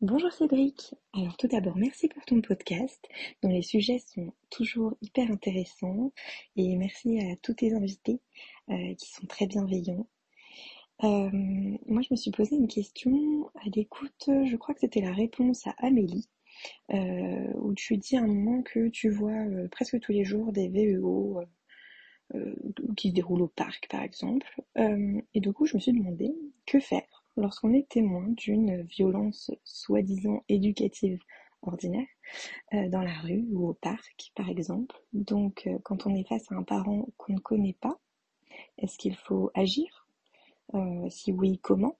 Bonjour Cédric. Alors tout d'abord, merci pour ton podcast dont les sujets sont toujours hyper intéressants et merci à tous tes invités euh, qui sont très bienveillants. Euh, moi, je me suis posé une question à l'écoute, je crois que c'était la réponse à Amélie, euh, où tu dis à un moment que tu vois presque tous les jours des VEO qui se déroulent au parc, par exemple. et du coup, je me suis demandé que faire? Lorsqu'on est témoin d'une violence soi-disant éducative ordinaire euh, dans la rue ou au parc par exemple. Donc euh, quand on est face à un parent qu'on ne connaît pas, est-ce qu'il faut agir? Euh, Si oui, comment?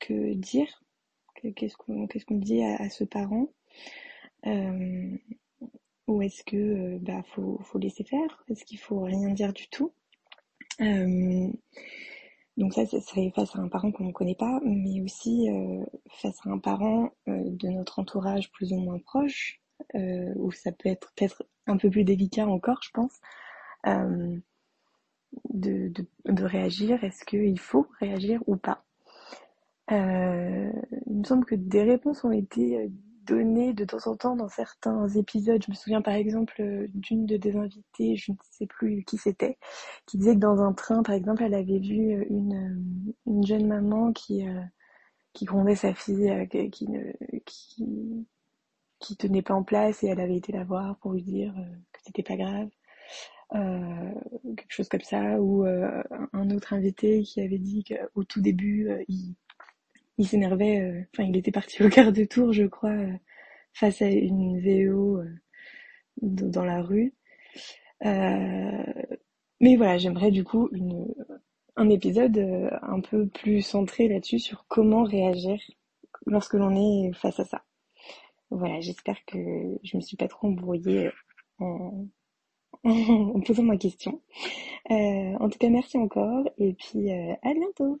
Que dire? Qu'est-ce qu'on dit à, ce parent? Ou est-ce que bah faut, faut laisser faire? Est-ce qu'il faut rien dire du tout? Donc ça, ce serait face à un parent qu'on ne connaît pas, mais aussi euh, face à un parent euh, de notre entourage plus ou moins proche, euh, où ça peut être peut-être un peu plus délicat encore, je pense, de, de, de, réagir. Est-ce qu'il faut réagir ou pas? Il me semble que des réponses ont été donné de temps en temps dans certains épisodes. Je me souviens par exemple euh, d'une de des invitées, je ne sais plus qui c'était, qui disait que dans un train, par exemple, elle avait vu euh, une, euh, une jeune maman qui, qui grondait sa fille, qui, ne, qui, tenait pas en place et elle avait été la voir pour lui dire que c'était pas grave. quelque chose comme ça, ou un autre invité qui avait dit qu'au tout début, il il s'énervait, euh, enfin il était parti au quart de tour, je crois, euh, face à une VO euh, dans la rue. mais voilà, j'aimerais du coup un épisode un peu plus centré là-dessus sur comment réagir lorsque l'on est face à ça. Voilà, j'espère que je me suis pas trop embrouillée en posant ma question. en tout cas, merci encore et puis à bientôt.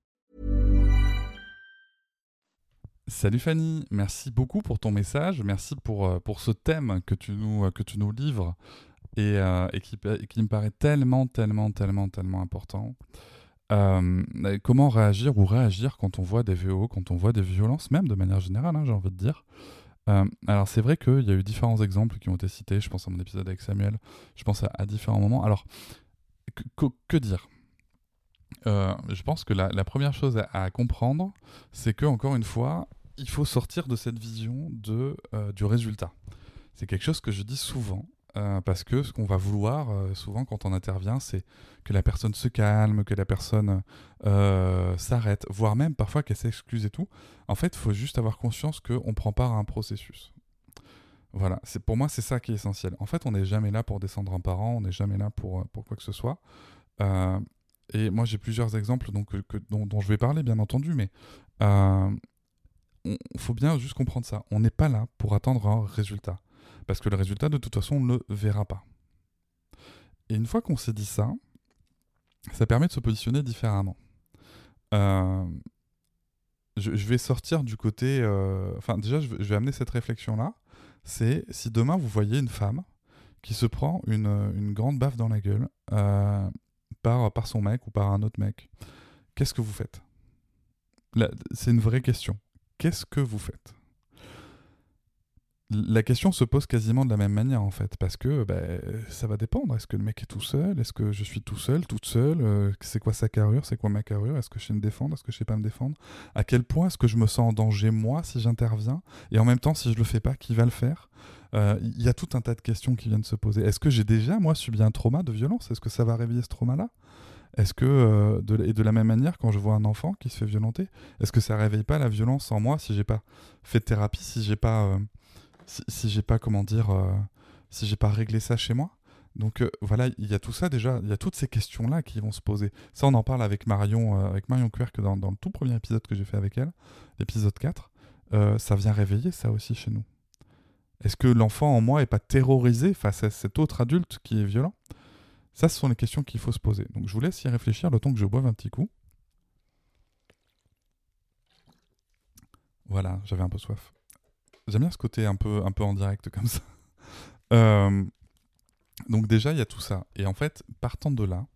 Salut Fanny, merci beaucoup pour ton message, merci pour, euh, pour ce thème que tu nous, que tu nous livres et, euh, qui, me paraît tellement, tellement, tellement, tellement important. Euh, comment réagir ou réagir quand on voit des VO, quand on voit des violences, même de manière générale, hein, j'ai envie de dire. alors c'est vrai qu'il y a eu différents exemples qui ont été cités, je pense à mon épisode avec Samuel, je pense à, différents moments. Alors, que, dire? Je pense que la, la première chose à, à comprendre, c'est que, encore une fois, il faut sortir de cette vision de, euh, du résultat. C'est quelque chose que je dis souvent, euh, parce que ce qu'on va vouloir euh, souvent quand on intervient, c'est que la personne se calme, que la personne s'arrête, voire même parfois qu'elle s'excuse et tout. En fait, il faut juste avoir conscience qu'on prend part à un processus. Voilà, pour moi c'est ça qui est essentiel. En fait, on n'est jamais là pour descendre un parent, on n'est jamais là pour, quoi que ce soit. Et moi j'ai plusieurs exemples dont, je vais parler bien entendu, mais il faut bien juste comprendre ça. On n'est pas là pour attendre un résultat. Parce que le résultat, de toute façon, on ne le verra pas. Et une fois qu'on s'est dit ça, ça permet de se positionner différemment. Euh, je, vais sortir du côté... Euh, enfin, déjà, je, vais amener cette réflexion-là. C'est si demain, vous voyez une femme qui se prend une, une grande baffe dans la gueule euh, par, par son mec ou par un autre mec, qu'est-ce que vous faites? C'est une vraie question qu'est-ce que vous faites? La question se pose quasiment de la même manière en fait, parce que bah, ça va dépendre. Est-ce que le mec est tout seul? Est-ce que je suis tout seul, toute seule? Euh, C'est quoi sa carrure? C'est quoi ma carrure? Est-ce que je sais me défendre? Est-ce que je sais pas me défendre? À quel point est-ce que je me sens en danger moi si j'interviens? Et en même temps, si je le fais pas, qui va le faire? Euh, Il y a tout un tas de questions qui viennent se poser. Est-ce que j'ai déjà moi subi un trauma de violence? Est-ce que ça va réveiller ce trauma-là? Est-ce que, euh, de, et de la même manière, quand je vois un enfant qui se fait violenter, est-ce que ça réveille pas la violence en moi si j'ai pas fait de thérapie, si j'ai pas, euh, pas, comment dire, euh, si j'ai pas réglé ça chez moi? Donc voilà, il y a tout ça déjà, il y a toutes ces questions-là qui vont se poser. Ça, on en parle avec Marion, avec Marion dans, le tout premier épisode que j'ai fait avec elle, l'épisode 4. ça vient réveiller ça aussi chez nous. Est-ce que l'enfant en moi est pas terrorisé face à cet autre adulte qui est violent? Ça, ce sont les questions qu'il faut se poser. Donc je vous laisse y réfléchir le temps que je boive un petit coup. Voilà, j'avais un peu soif. J'aime bien ce côté un peu, un peu en direct comme ça. Euh, donc déjà, il y a tout ça. Et en fait, partant de là,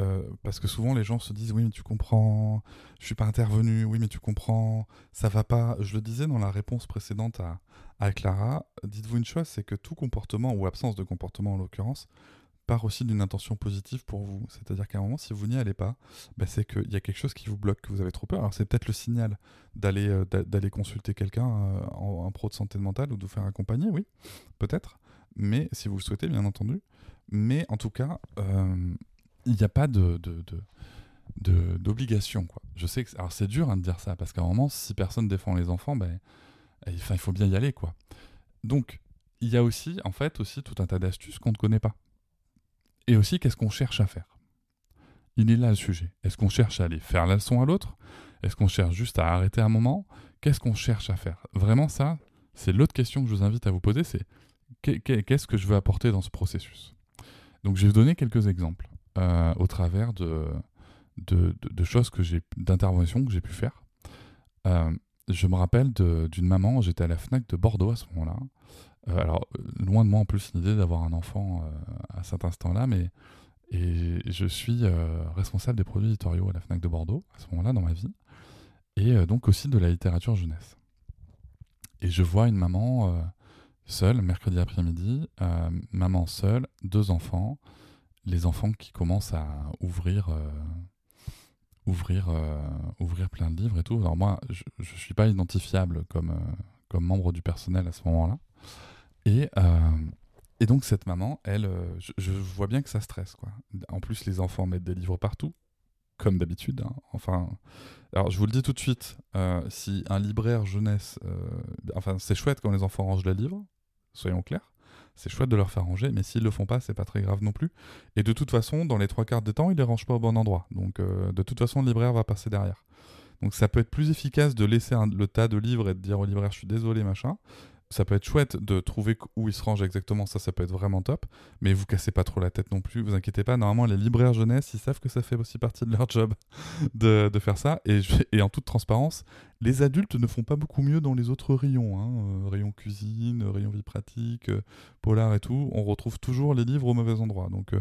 euh, parce que souvent les gens se disent oui mais tu comprends, je suis pas intervenu, oui mais tu comprends, ça va pas. Je le disais dans la réponse précédente à, à Clara, dites-vous une chose, c'est que tout comportement, ou absence de comportement en l'occurrence, part aussi d'une intention positive pour vous. C'est-à-dire qu'à un moment, si vous n'y allez pas, bah, c'est qu'il y a quelque chose qui vous bloque, que vous avez trop peur. Alors c'est peut-être le signal d'aller euh, consulter quelqu'un, euh, un pro de santé mentale ou de vous faire accompagner, oui, peut-être. Mais si vous le souhaitez, bien entendu. Mais en tout cas, euh, il n'y a pas d'obligation. Je sais que alors c'est dur hein, de dire ça parce qu'à un moment si personne défend les enfants ben enfin il faut bien y aller. Donc il y a aussi en fait aussi tout un tas d'astuces qu'on ne connaît pas. Et aussi, qu'est-ce qu'on cherche à faire? Il est là le sujet. Est-ce qu'on cherche à aller faire la leçon à l'autre? Est-ce qu'on cherche juste à arrêter un moment? Qu'est-ce qu'on cherche à faire? Vraiment, ça, c'est l'autre question que je vous invite à vous poser, c'est qu'est-ce que je veux apporter dans ce processus? Donc, je vais vous donner quelques exemples euh, au travers de, choses que j'ai, d'interventions que j'ai pu faire. Euh, je me rappelle d'une maman, j'étais à la FNAC de Bordeaux à ce moment-là, euh, alors, loin de moi en plus l'idée d'avoir un enfant euh, à cet instant-là, mais et je suis euh, responsable des produits éditoriaux à la FNAC de Bordeaux à ce moment-là dans ma vie, et donc aussi de la littérature jeunesse. Et je vois une maman seule, mercredi après-midi, maman seule, deux enfants, les enfants qui commencent à ouvrir ouvrir, ouvrir plein de livres et tout. Alors moi, je ne suis pas identifiable comme, comme membre du personnel à ce moment-là. Et, euh, et donc cette maman, elle, euh, je, vois bien que ça stresse. Quoi. En plus, les enfants mettent des livres partout, comme d'habitude. Hein. Enfin, alors je vous le dis tout de suite, euh, si un libraire jeunesse, enfin c'est chouette quand les enfants rangent les livres, soyons clairs. C'est chouette de leur faire ranger, mais s'ils le font pas, c'est pas très grave non plus. Et de toute façon, dans les trois quarts des temps, ils les rangent pas au bon endroit. Donc de toute façon, le libraire va passer derrière. Donc ça peut être plus efficace de laisser le tas de livres et de dire au libraire je suis désolé machin, ça peut être chouette de trouver où ils se rangent exactement, ça, ça peut être vraiment top. Mais vous cassez pas trop la tête non plus, vous inquiétez pas. Normalement, les libraires jeunesse, ils savent que ça fait aussi partie de leur job de, faire ça. Et, en toute transparence, les adultes ne font pas beaucoup mieux dans les autres rayons. Hein. Euh, rayon cuisine, rayon vie pratique, euh, polar et tout. On retrouve toujours les livres au mauvais endroit. Donc.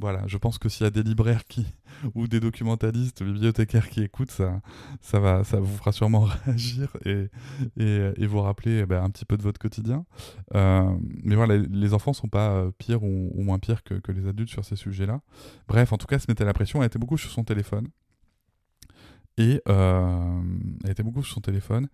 Voilà, je pense que s'il y a des libraires qui ou des documentalistes, bibliothécaires qui écoutent, ça, ça va, ça vous fera sûrement réagir et, vous rappeler eh ben, un petit peu de votre quotidien. Euh, mais voilà, les enfants sont pas euh, pires ou, moins pires que, que, les adultes sur ces sujets-là. Bref, en tout cas, se mettait la pression. Elle était beaucoup sur son téléphone. Et euh, elle était beaucoup sur son téléphone.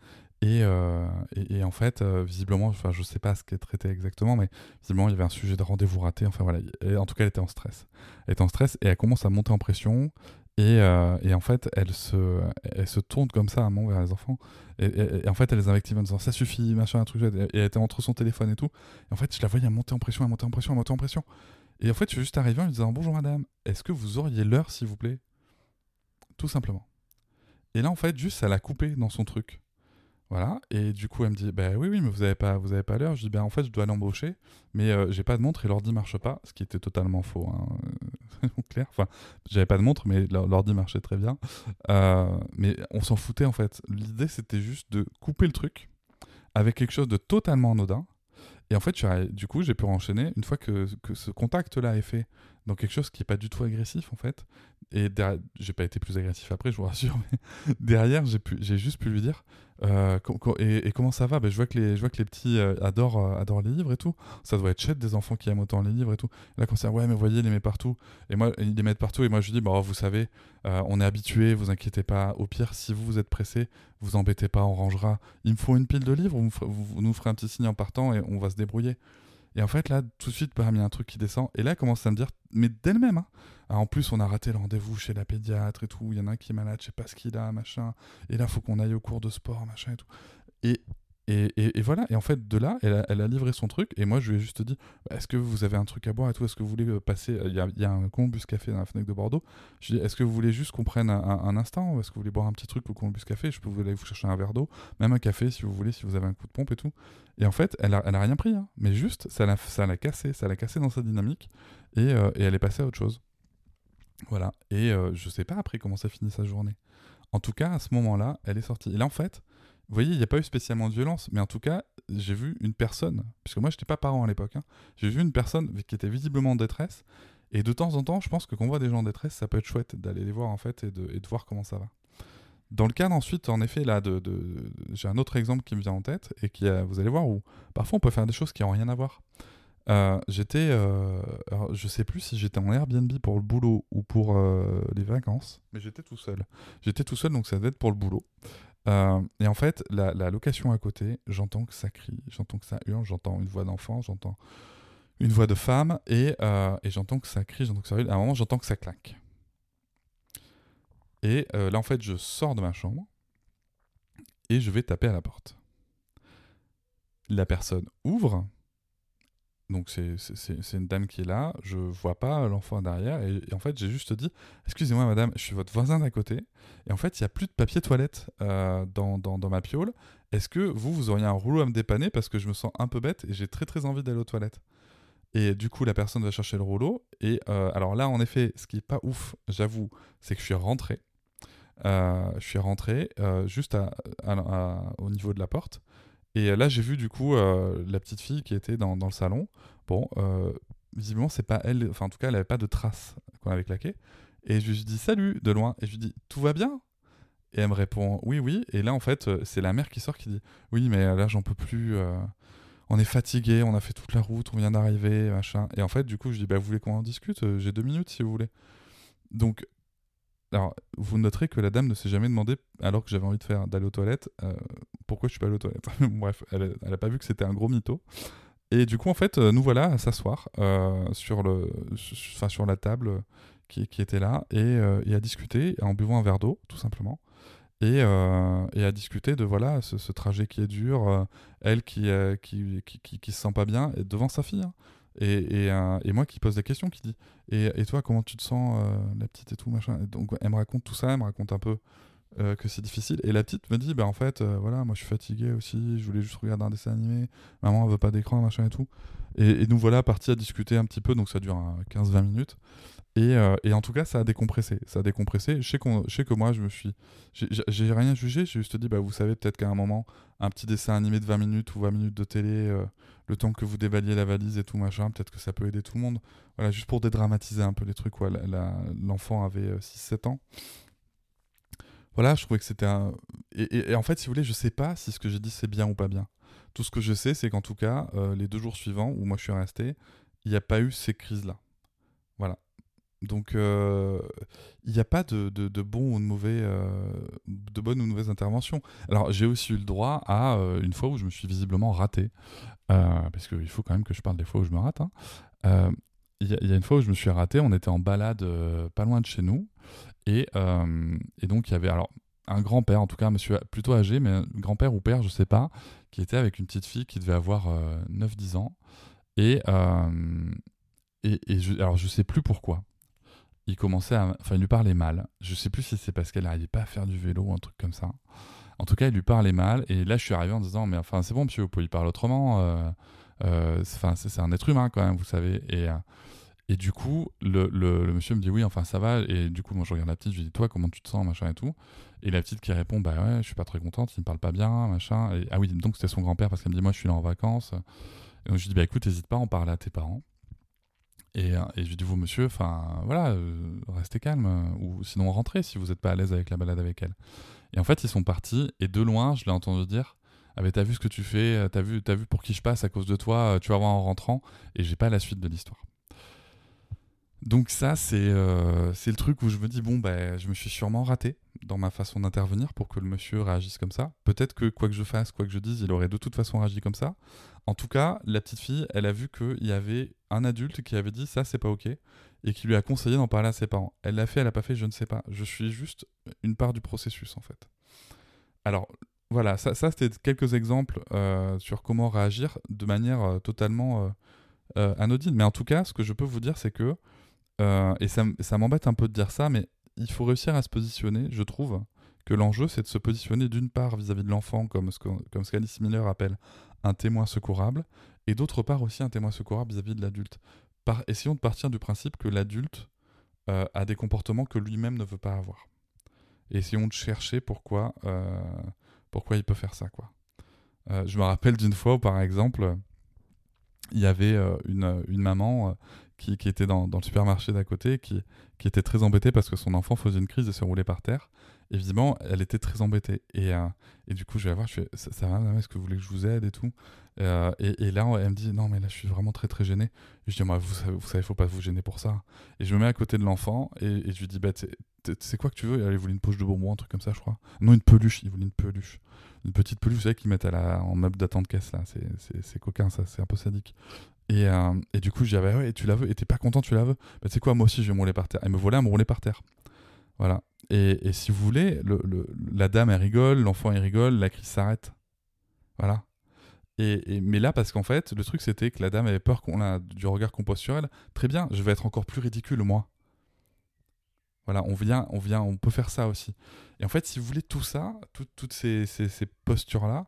Euh, et, et, en fait, euh, visiblement, enfin, je sais pas ce qu'elle traitait exactement, mais visiblement, il y avait un sujet de rendez-vous raté. Enfin voilà, et en tout cas, elle était en stress. Elle était en stress et elle commence à monter en pression. Et, euh, et, en fait, elle se, elle se tourne comme ça à mon vers les enfants. Et, en fait, elle les invective en disant ça suffit, machin, un truc. Et elle était entre son téléphone et tout. Et en fait, je la voyais monter en pression, monter en pression, monter en pression. Et en fait, je suis juste arrivé en lui disant bonjour madame, est-ce que vous auriez l'heure s'il vous plaît? Tout simplement. Et là, en fait, juste, ça l'a coupé dans son truc. Voilà, et du coup elle me dit bah oui oui mais vous avez pas vous avez pas l'heure. Je dis ben en fait je dois l'embaucher, mais euh, j'ai pas de montre et l'ordi marche pas, ce qui était totalement faux, hein, clair. Enfin j'avais pas de montre mais l'ordi marchait très bien, euh, mais on s'en foutait en fait. L'idée c'était juste de couper le truc avec quelque chose de totalement anodin. Et en fait, du coup, j'ai pu enchaîner une fois que, que ce contact-là est fait dans quelque chose qui est pas du tout agressif en fait. Et j'ai pas été plus agressif après, je vous rassure, mais derrière, j'ai juste pu lui dire euh, et, comment ça va? Ben, je, vois que les, je vois que les petits euh, adorent, euh, adorent les livres et tout. Ça doit être chouette des enfants qui aiment autant les livres et tout. Là, quand c'est ouais, mais voyez, ils les mettent partout. Et moi, ils les mettent partout. Et moi, je lui dis, bah, vous savez, on est habitué, vous inquiétez pas. Au pire, si vous, vous êtes pressé, vous embêtez pas, on rangera. Il me faut une pile de livres, vous, vous nous ferez un petit signe en partant et on va se débrouiller. Et en fait, là, tout de suite, il y a un truc qui descend. Et là, elle commence à me dire, mais d'elle-même, hein. ah, en plus, on a raté le rendez-vous chez la pédiatre et tout. Il y en a un qui est malade, je sais pas ce qu'il a, machin. Et là, faut qu'on aille au cours de sport, machin et tout. Et voilà, et en fait, de là, elle a, livré son truc, et moi, je lui ai juste dit bah, Est-ce que vous avez un truc à boire et tout? Est-ce que vous voulez euh, passer Il y a, y a, un Columbus Café dans la fenêtre de Bordeaux? Je lui ai dit Est-ce que vous voulez juste qu'on prenne un, instant? Est-ce que vous voulez boire un petit truc au Columbus Café? Je peux vous aller vous chercher un verre d'eau, même un café si vous voulez, si vous avez un coup de pompe et tout. Et en fait, elle a, rien pris, hein. mais juste, ça l'a cassé, ça l'a cassé dans sa dynamique, et, euh, et, elle est passée à autre chose. Voilà, et euh, je sais pas après comment ça finit sa journée. En tout cas, à ce moment-là, elle est sortie. Et là, en fait, vous voyez, il n'y a pas eu spécialement de violence, mais en tout cas, j'ai vu une personne, puisque moi, je n'étais pas parent à l'époque, hein, j'ai vu une personne qui était visiblement en détresse, et de temps en temps, je pense que quand on voit des gens en détresse, ça peut être chouette d'aller les voir, en fait, et de, voir comment ça va. Dans le cas ensuite, en effet, là, de, j'ai un autre exemple qui me vient en tête, et qui, vous allez voir, où parfois on peut faire des choses qui n'ont rien à voir. Euh, j'étais, euh, je sais plus si j'étais en Airbnb pour le boulot ou pour euh, les vacances, mais j'étais tout seul. J'étais tout seul, donc ça devait être pour le boulot. Euh, et en fait, la, location à côté, j'entends que ça crie, j'entends que ça hurle, j'entends une voix d'enfant, j'entends une voix de femme, et, euh, et j'entends que ça crie, j'entends que ça hurle. À un moment, j'entends que ça claque. Et euh, là, en fait, je sors de ma chambre et je vais taper à la porte. La personne ouvre, donc c'est une dame qui est là, je vois pas l'enfant derrière, et, en fait j'ai juste dit, excusez-moi madame, je suis votre voisin d'à côté, et en fait il n'y a plus de papier toilette euh, dans, dans, ma piole, est-ce que vous, vous auriez un rouleau à me dépanner parce que je me sens un peu bête et j'ai très très envie d'aller aux toilettes? Et du coup, la personne va chercher le rouleau. Et euh, alors là, en effet, ce qui est pas ouf, j'avoue, c'est que je suis rentré. Euh, je suis rentré juste au niveau de la porte. Et là, j'ai vu du coup euh, la petite fille qui était dans, dans le salon. Bon, euh, visiblement, c'est pas elle. Enfin, en tout cas, elle avait pas de traces qu'on avait claqué. Et je lui dis salut de loin. Et je lui dis tout va bien? Et elle me répond oui, oui. Et là, en fait, euh, c'est la mère qui sort qui dit oui, mais là, j'en peux plus. on est fatigué, on a fait toute la route, on vient d'arriver, machin. Et en fait, du coup, je dis bah, vous voulez qu'on en discute? J'ai deux minutes si vous voulez. Donc, alors, vous noterez que la dame ne s'est jamais demandé, alors que j'avais envie de faire d'aller aux toilettes, euh, pourquoi je suis pas allé aux toilettes? Bref, elle, a pas vu que c'était un gros mytho. Et du coup, en fait, euh, nous voilà à s'asseoir euh, sur, le, sur la table qui, était là et, à discuter en buvant un verre d'eau, tout simplement. Et, et, à discuter de voilà ce, trajet qui est dur, elle qui, qui, qui, qui, se sent pas bien, et devant sa fille. Hein. Et, euh, et, moi qui pose des questions, qui dit et, et toi, comment tu te sens, euh, la petite et tout, machin? donc elle me raconte tout ça, elle me raconte un peu euh, que c'est difficile. Et la petite me dit bah en fait, voilà, moi je suis fatigué aussi, je voulais juste regarder un dessin animé, maman elle veut pas d'écran, machin et tout. Et, nous voilà partis à discuter un petit peu, donc ça dure 15-20 minutes. Et, et, en tout cas, ça a décompressé. Ça a décompressé. Je sais, que moi, je me suis. J'ai rien jugé, j'ai juste dit, bah, vous savez, peut-être qu'à un moment, un petit dessin animé de 20 minutes ou 20 minutes de télé, le temps que vous déballiez la valise et tout machin, peut-être que ça peut aider tout le monde. Voilà, juste pour dédramatiser un peu les trucs. L'enfant avait 6-7 euh, ans. Voilà, je trouvais que c'était un. Et, en fait, si vous voulez, je sais pas si ce que j'ai dit c'est bien ou pas bien. Tout ce que je sais, c'est qu'en tout cas, euh, les deux jours suivants où moi je suis resté, il n'y a pas eu ces crises-là. Voilà. Donc, euh, il n'y a pas de, de, bon ou de mauvais, euh, de bonnes ou de mauvaises interventions. Alors, j'ai aussi eu le droit à euh, une fois où je me suis visiblement raté, parce qu'il faut quand même que je parle des fois où je me rate. Hein. Il y, a une fois où je me suis raté, on était en balade pas loin de chez nous, Et, et donc, il y avait alors un grand-père, en tout cas monsieur plutôt âgé, mais grand-père ou père, je sais pas, qui était avec une petite fille qui devait avoir 9-10 ans. Et, et, et je, alors je sais plus pourquoi. Il commençait à. Enfin, lui parlait mal. Je sais plus si c'est parce qu'elle n'arrivait pas à faire du vélo ou un truc comme ça. En tout cas, il lui parlait mal. Et là, je suis arrivé en disant Mais enfin, c'est bon, monsieur, vous pouvez lui parler autrement. Euh, euh, c'est un être humain quand même, vous savez. Et, euh, du coup, le, monsieur me dit Oui, enfin, ça va. Et du coup, moi, je regarde la petite, je lui dis Toi, comment tu te sens, machin et tout. Et la petite qui répond Bah ouais, je suis pas très contente, il me parle pas bien, machin. Ah oui, donc c'était son grand-père parce qu'elle me dit Moi, je suis là en vacances. Et donc, je lui dis Bah écoute, n'hésite pas à en à tes parents. Et, euh, et, je lui dis, vous monsieur, enfin voilà, euh, restez calme, euh, ou sinon rentrez si vous n'êtes pas à l'aise avec la balade avec elle. Et en fait, ils sont partis, et de loin, je l'ai entendu dire, ah t'as vu ce que tu fais, t'as vu, vu pour qui je passe à cause de toi, tu vas voir en rentrant, et j'ai pas la suite de l'histoire. Donc ça, c'est le truc où je me dis, bon, bah, je me suis sûrement raté dans ma façon d'intervenir pour que le monsieur réagisse comme ça. Peut-être que quoi que je fasse, quoi que je dise, il aurait de toute façon réagi comme ça. En tout cas, la petite fille, elle a vu qu'il y avait un adulte qui avait dit ça, c'est pas ok, et qui lui a conseillé d'en parler à ses parents. Elle l'a fait, elle l'a pas fait, je ne sais pas. Je suis juste une part du processus en fait. Alors voilà, ça, c'était quelques exemples euh, sur comment réagir de manière euh, totalement euh, anodine. Mais en tout cas, ce que je peux vous dire, c'est que, et ça, ça m'embête un peu de dire ça, mais il faut réussir à se positionner, je trouve, que l'enjeu, c'est de se positionner d'une part vis-à-vis de l'enfant, comme ce, comme ce qu'Alice Miller appelle un témoin secourable, et d'autre part aussi un témoin secourable vis-à-vis de l'adulte. Essayons de partir du principe que l'adulte euh, a des comportements que lui-même ne veut pas avoir. Essayons de chercher pourquoi, euh, pourquoi il peut faire ça. Quoi. Euh, je me rappelle d'une fois où, par exemple, il y avait une, une, maman qui, qui, était dans, dans le supermarché d'à côté, qui, qui était très embêtée parce que son enfant faisait une crise et se roulait par terre évidemment, elle était très embêtée. Et, euh, et du coup, je vais la voir, je fais, ça, va, est-ce que vous voulez que je vous aide et tout? Euh, et, et, là, elle me dit, non, mais là, je suis vraiment très, très gêné. Et je dis, moi, vous savez, vous savez, faut pas vous gêner pour ça. Et je me mets à côté de l'enfant et, je lui dis, bah, c'est quoi que tu veux? Elle voulait une poche de bonbons, un truc comme ça, je crois. Non, une peluche, il voulait une peluche. Une petite peluche, vous savez, qu'ils mettent à la, en meuble d'attente caisse, là. C'est coquin, ça, c'est un peu sadique. Et, euh, et, du coup, je dis, ah bah ouais, tu la veux? Et t'es pas content, tu la veux? Bah, tu sais quoi, moi aussi, je vais me rouler par terre. Elle me volait à me rouler par terre. Voilà. Et, si vous voulez, le, la dame, elle rigole, l'enfant, il rigole, la crise s'arrête. Voilà. Et, mais là, parce qu'en fait, le truc, c'était que la dame avait peur qu'on a du regard qu'on pose sur elle. Très bien, je vais être encore plus ridicule, moi. Voilà, on vient, on vient, on peut faire ça aussi. Et en fait, si vous voulez tout ça, toutes ces, ces, ces postures-là,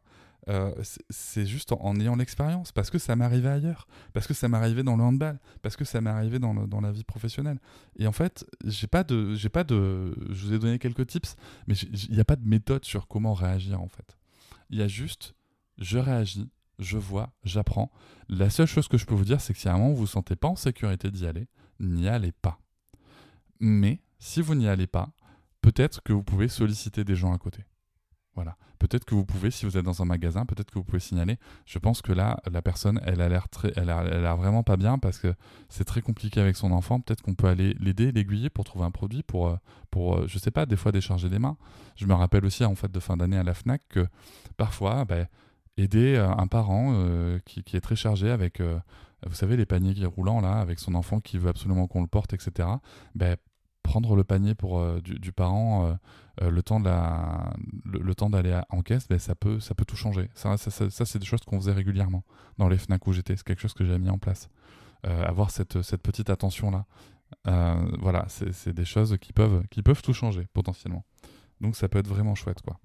euh, c'est juste en, ayant l'expérience, parce que ça arrivé ailleurs, parce que ça arrivé dans le handball, parce que ça arrivé dans, dans, la vie professionnelle. Et en fait, j'ai pas de, j'ai pas de, je vous ai donné quelques tips, mais il n'y a pas de méthode sur comment réagir en fait. Il y a juste, je réagis, je vois, j'apprends. La seule chose que je peux vous dire, c'est que si à un moment vous vous sentez pas en sécurité d'y aller, n'y allez pas. Mais si vous n'y allez pas, peut-être que vous pouvez solliciter des gens à côté. Voilà. Peut-être que vous pouvez, si vous êtes dans un magasin, peut-être que vous pouvez signaler. Je pense que là, la personne, elle a l'air très, elle a, l'air vraiment pas bien parce que c'est très compliqué avec son enfant. Peut-être qu'on peut aller l'aider, l'aiguiller pour trouver un produit, pour, euh, pour, euh, je sais pas, des fois décharger des mains. Je me rappelle aussi en fait de fin d'année à la Fnac que parfois, ben, aider euh, un parent qui, est très chargé avec, vous savez, les paniers roulants là, avec son enfant qui veut absolument qu'on le porte, etc. prendre le panier pour du, parent euh, le temps le, d'aller en caisse, ben, ça peut, ça peut tout changer. Ça, c'est des choses qu'on faisait régulièrement dans les Fnac où j'étais. C'est quelque chose que j'ai mis en place. Euh, avoir cette, cette petite attention là. Euh, voilà, c'est des choses qui peuvent, qui peuvent tout changer potentiellement. Donc ça peut être vraiment chouette quoi.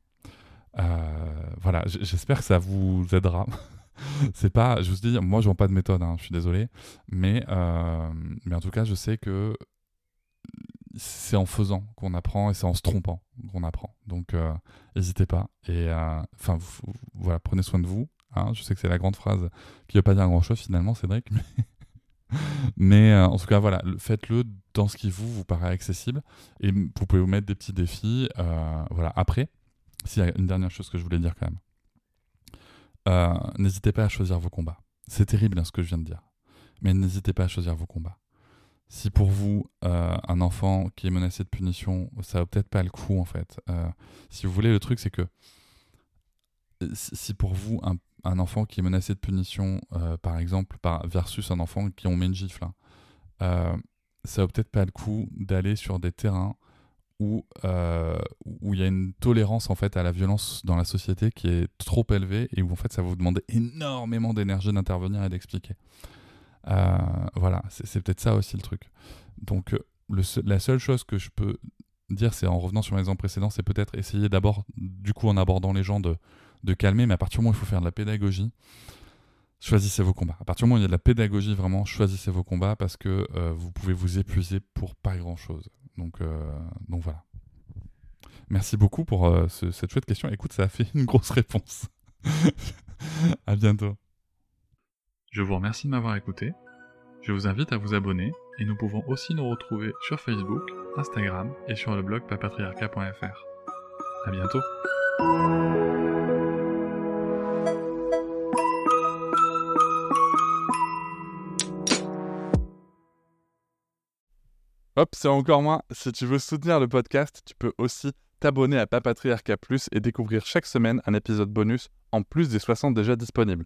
voilà, j'espère que ça vous aidera. c'est pas, je vous dis, moi je vends pas de méthode, hein, je suis désolé, mais, mais en tout cas je sais que c'est en faisant qu'on apprend et c'est en se trompant qu'on apprend. Donc, euh, n'hésitez pas. Et euh, enfin, voilà, prenez soin de vous. Hein. Je sais que c'est la grande phrase qui ne veut pas dire grand-chose finalement, Cédric. Mais, euh, en tout cas, voilà, faites-le dans ce qui vous vous paraît accessible. Et vous pouvez vous mettre des petits défis. voilà. Après, s'il y a une dernière chose que je voulais dire quand même. n'hésitez pas à choisir vos combats. C'est terrible hein, ce que je viens de dire. Mais n'hésitez pas à choisir vos combats si pour vous, euh, un enfant qui est menacé de punition, ça vaut peut-être pas le coup en fait. Euh, si vous voulez, le truc c'est que si pour vous, un, enfant qui est menacé de punition, euh, par exemple, par, versus un enfant qui on met une gifle, hein, ça vaut peut-être pas le coup d'aller sur des terrains où euh, où il y a une tolérance en fait à la violence dans la société qui est trop élevée et où en fait ça vous demander énormément d'énergie d'intervenir et d'expliquer. Euh, voilà, c'est peut-être ça aussi le truc. Donc le la seule chose que je peux dire, c'est en revenant sur l'exemple précédent, c'est peut-être essayer d'abord, du coup en abordant les gens, de, de calmer, mais à partir du moment où il faut faire de la pédagogie, choisissez vos combats. À partir du moment où il y a de la pédagogie, vraiment, choisissez vos combats parce que euh, vous pouvez vous épuiser pour pas grand-chose. Donc, euh, voilà. Merci beaucoup pour euh, cette chouette question. Écoute, ça a fait une grosse réponse. à bientôt. Je vous remercie de m'avoir écouté. Je vous invite à vous abonner et nous pouvons aussi nous retrouver sur Facebook, Instagram et sur le blog papatriarca.fr. À bientôt. Hop, c'est encore moins. Si tu veux soutenir le podcast, tu peux aussi t'abonner à Papatriarca Plus et découvrir chaque semaine un épisode bonus en plus des 60 déjà disponibles.